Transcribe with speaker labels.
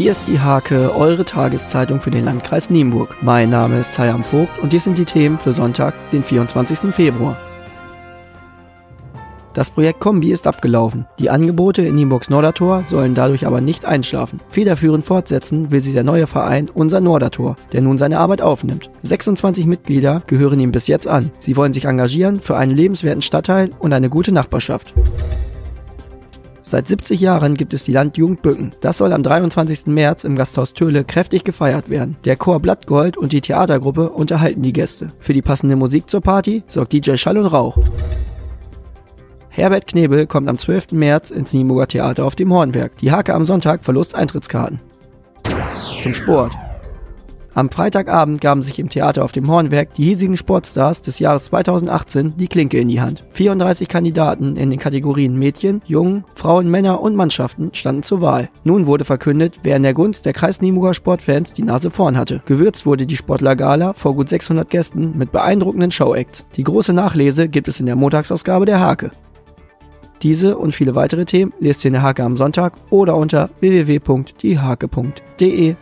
Speaker 1: Hier ist die Hake, eure Tageszeitung für den Landkreis Nienburg. Mein Name ist Sayam Vogt und dies sind die Themen für Sonntag, den 24. Februar. Das Projekt Kombi ist abgelaufen. Die Angebote in Nienburgs Nordertor sollen dadurch aber nicht einschlafen. Federführend fortsetzen will sie der neue Verein Unser Nordertor, der nun seine Arbeit aufnimmt. 26 Mitglieder gehören ihm bis jetzt an. Sie wollen sich engagieren für einen lebenswerten Stadtteil und eine gute Nachbarschaft. Seit 70 Jahren gibt es die Landjugend Bücken. Das soll am 23. März im Gasthaus Töle kräftig gefeiert werden. Der Chor Blattgold und die Theatergruppe unterhalten die Gäste. Für die passende Musik zur Party sorgt DJ Schall und Rauch. Herbert Knebel kommt am 12. März ins Nieburger Theater auf dem Hornwerk. Die Hake am Sonntag verlost Eintrittskarten. Zum Sport. Am Freitagabend gaben sich im Theater auf dem Hornwerk die hiesigen Sportstars des Jahres 2018 die Klinke in die Hand. 34 Kandidaten in den Kategorien Mädchen, Jungen, Frauen, Männer und Mannschaften standen zur Wahl. Nun wurde verkündet, wer in der Gunst der Kreis Nieburger Sportfans die Nase vorn hatte. Gewürzt wurde die Sportlergala vor gut 600 Gästen mit beeindruckenden Showacts. Die große Nachlese gibt es in der Montagsausgabe der Hake. Diese und viele weitere Themen lest ihr in der Hake am Sonntag oder unter www.diehake.de.